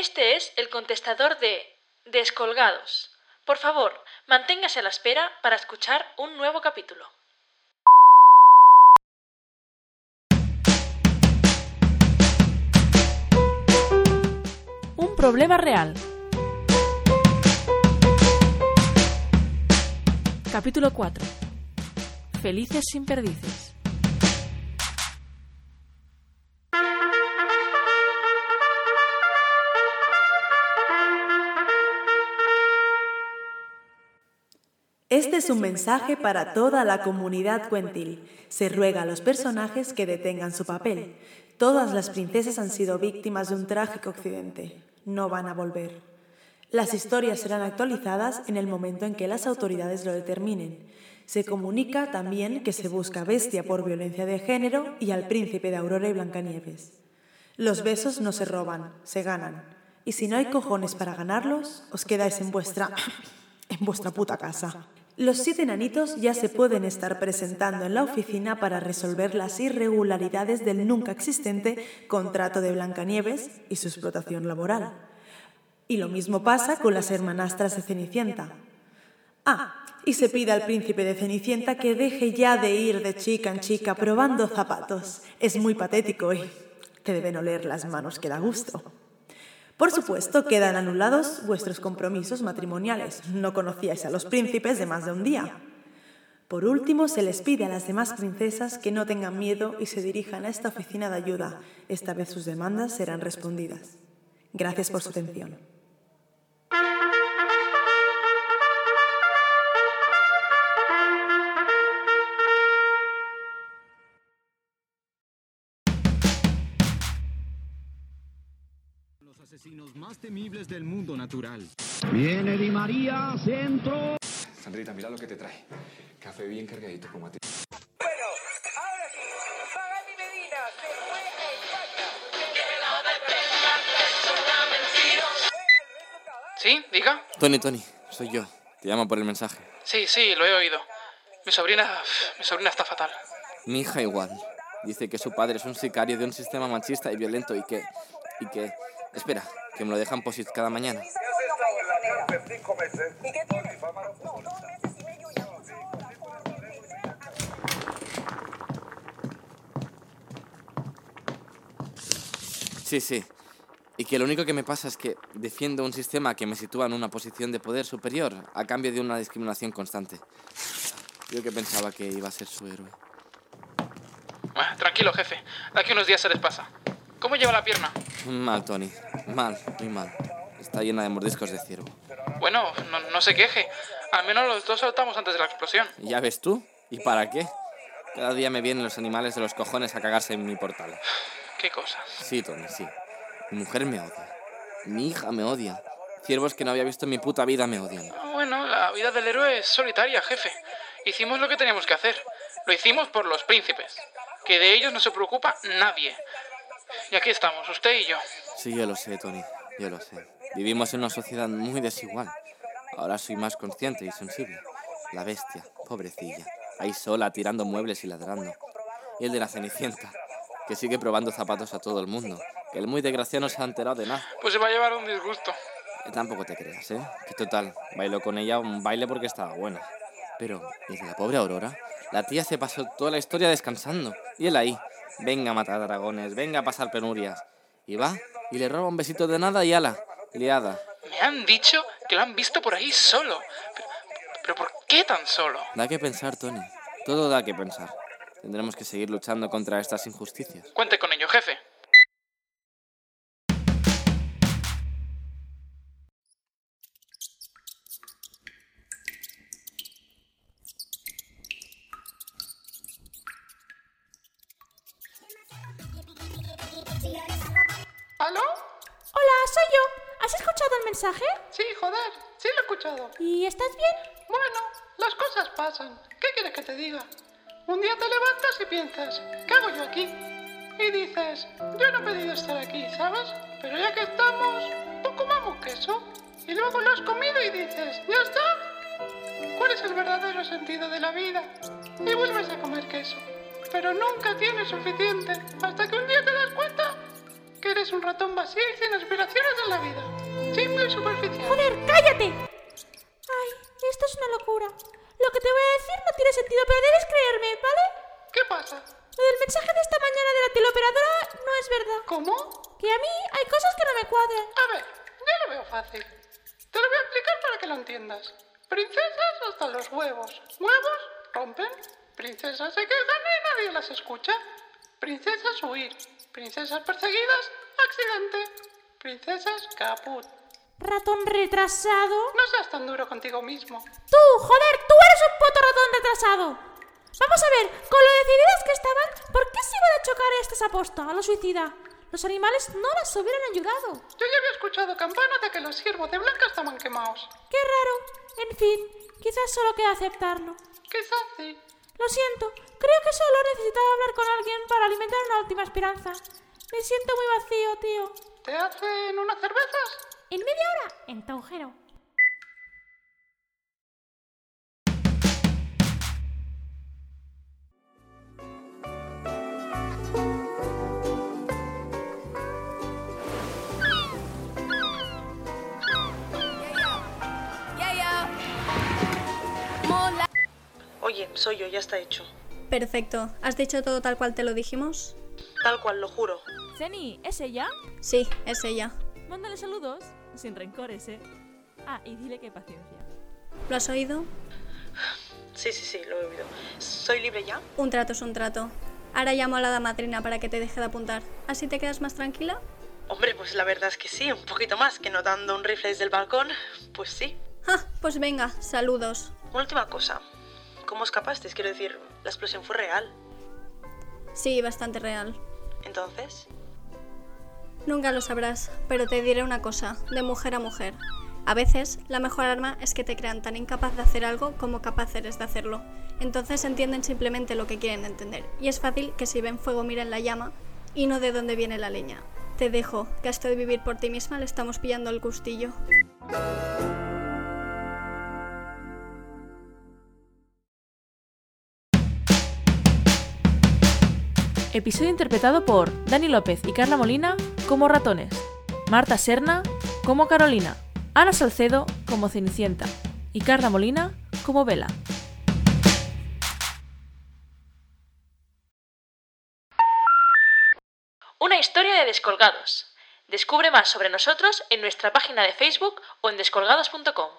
Este es el contestador de Descolgados. Por favor, manténgase a la espera para escuchar un nuevo capítulo. Un problema real. Capítulo 4. Felices sin perdices. Este es un mensaje para toda la comunidad cuentil. Se ruega a los personajes que detengan su papel. Todas las princesas han sido víctimas de un trágico accidente. No van a volver. Las historias serán actualizadas en el momento en que las autoridades lo determinen. Se comunica también que se busca bestia por violencia de género y al príncipe de Aurora y Blancanieves. Los besos no se roban, se ganan. Y si no hay cojones para ganarlos, os quedáis en vuestra en vuestra puta casa. Los siete enanitos ya se pueden estar presentando en la oficina para resolver las irregularidades del nunca existente contrato de Blancanieves y su explotación laboral. Y lo mismo pasa con las hermanastras de Cenicienta. Ah, y se pide al príncipe de Cenicienta que deje ya de ir de chica en chica probando zapatos. Es muy patético y te deben oler las manos que da gusto. Por supuesto, quedan anulados vuestros compromisos matrimoniales. No conocíais a los príncipes de más de un día. Por último, se les pide a las demás princesas que no tengan miedo y se dirijan a esta oficina de ayuda. Esta vez sus demandas serán respondidas. Gracias por su atención. Temibles del mundo natural. Viene Di María, centro. Sandrita, mira lo que te trae. Café bien cargadito como a ti. Bueno, ahora sí, Pagani Medina se fue a España. ¿Sí? ¿Diga? Tony, Tony, soy yo. Te llamo por el mensaje. Sí, sí, lo he oído. Mi sobrina... Mi sobrina está fatal. Mi hija igual. Dice que su padre es un sicario de un sistema machista y violento y que... y que... Espera, que me lo dejan posit cada mañana. Sí, sí. Y que lo único que me pasa es que defiendo un sistema que me sitúa en una posición de poder superior a cambio de una discriminación constante. Yo que pensaba que iba a ser su héroe. Tranquilo, jefe. De aquí unos días se les pasa. ¿Cómo lleva la pierna? Mal, Tony. Mal, muy mal. Está llena de mordiscos de ciervo. Bueno, no, no se queje. Al menos los dos saltamos antes de la explosión. ¿Y ¿Ya ves tú? ¿Y para qué? Cada día me vienen los animales de los cojones a cagarse en mi portal. Qué cosas. Sí, Tony, sí. Mi mujer me odia. Mi hija me odia. Ciervos que no había visto en mi puta vida me odian. Bueno, la vida del héroe es solitaria, jefe. Hicimos lo que teníamos que hacer. Lo hicimos por los príncipes. Que de ellos no se preocupa nadie. Y aquí estamos, usted y yo. Sí, yo lo sé, Tony. Yo lo sé. Vivimos en una sociedad muy desigual. Ahora soy más consciente y sensible. La bestia, pobrecilla. Ahí sola, tirando muebles y ladrando. Y el de la Cenicienta, que sigue probando zapatos a todo el mundo. Que el muy desgraciado no se ha enterado de nada. Pues se va a llevar un disgusto. Que tampoco te creas, ¿eh? Que total, bailó con ella un baile porque estaba buena. Pero, ¿y de la pobre Aurora? La tía se pasó toda la historia descansando. Y él ahí, venga a matar dragones, venga a pasar penurias. Y va, y le roba un besito de nada y ala, liada. Me han dicho que lo han visto por ahí solo. Pero, pero ¿por qué tan solo? Da que pensar, Tony. Todo da que pensar. Tendremos que seguir luchando contra estas injusticias. Cuente con ello, jefe. ¿Aló? Hola, soy yo. ¿Has escuchado el mensaje? Sí, joder, sí lo he escuchado. ¿Y estás bien? Bueno, las cosas pasan. ¿Qué quieres que te diga? Un día te levantas y piensas, ¿qué hago yo aquí? Y dices, yo no he pedido estar aquí, ¿sabes? Pero ya que estamos, pues comamos queso. Y luego lo has comido y dices, ¿ya está? ¿Cuál es el verdadero sentido de la vida? Y vuelves a comer queso. Pero nunca tienes suficiente hasta que un día te das cuenta que eres un ratón vacío y sin aspiraciones en la vida. Simple y superficial. ¡Joder, cállate! Ay, esto es una locura. Lo que te voy a decir no tiene sentido, pero debes creerme, ¿vale? ¿Qué pasa? Lo del mensaje de esta mañana de la teleoperadora no es verdad. ¿Cómo? Que a mí hay cosas que no me cuadran. A ver, yo lo veo fácil. Te lo voy a explicar para que lo entiendas. Princesas hasta los huevos. Huevos rompen. Princesas se quejan y nadie las escucha. Princesas huir. Princesas perseguidas, accidente. Princesas caput. Ratón retrasado. No seas tan duro contigo mismo. Tú, joder, tú eres un puto ratón retrasado. Vamos a ver, con lo decididas que estaban, ¿por qué se iban a chocar estas aposta a lo suicida? Los animales no las hubieran ayudado. Yo ya había escuchado campanas de que los ciervos de blanca estaban quemados. Qué raro. En fin, quizás solo queda aceptarlo. Quizás sí. Lo siento, creo que solo necesitaba hablar con alguien para alimentar una última esperanza. Me siento muy vacío, tío. ¿Te hacen unas cervezas? En media hora, en tu agujero. Oye, soy yo, ya está hecho. Perfecto. ¿Has dicho todo tal cual te lo dijimos? Tal cual, lo juro. ¿Es ella? Sí, es ella. Mándale saludos. Sin rencores, ¿eh? Ah, y dile que paciencia. ¿Lo has oído? Sí, sí, sí, lo he oído. ¿Soy libre ya? Un trato es un trato. Ahora llamo a la damadrina para que te deje de apuntar. ¿Así te quedas más tranquila? Hombre, pues la verdad es que sí, un poquito más, que notando un rifle desde el balcón, pues sí. Ah, pues venga, saludos. Una última cosa. ¿Cómo escapaste? Quiero decir, la explosión fue real. Sí, bastante real. Entonces, Nunca lo sabrás, pero te diré una cosa, de mujer a mujer. A veces, la mejor arma es que te crean tan incapaz de hacer algo como capaz eres de hacerlo. Entonces entienden simplemente lo que quieren entender. Y es fácil que si ven fuego miren la llama y no de dónde viene la leña. Te dejo, que esto de vivir por ti misma le estamos pillando el gustillo. Episodio interpretado por Dani López y Carla Molina como ratones, Marta Serna como Carolina, Ana Salcedo como Cenicienta y Carla Molina como Vela. Una historia de descolgados. Descubre más sobre nosotros en nuestra página de Facebook o en descolgados.com.